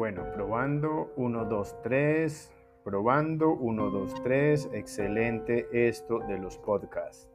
Bueno, probando 1, 2, 3. Probando 1, 2, 3. Excelente esto de los podcasts.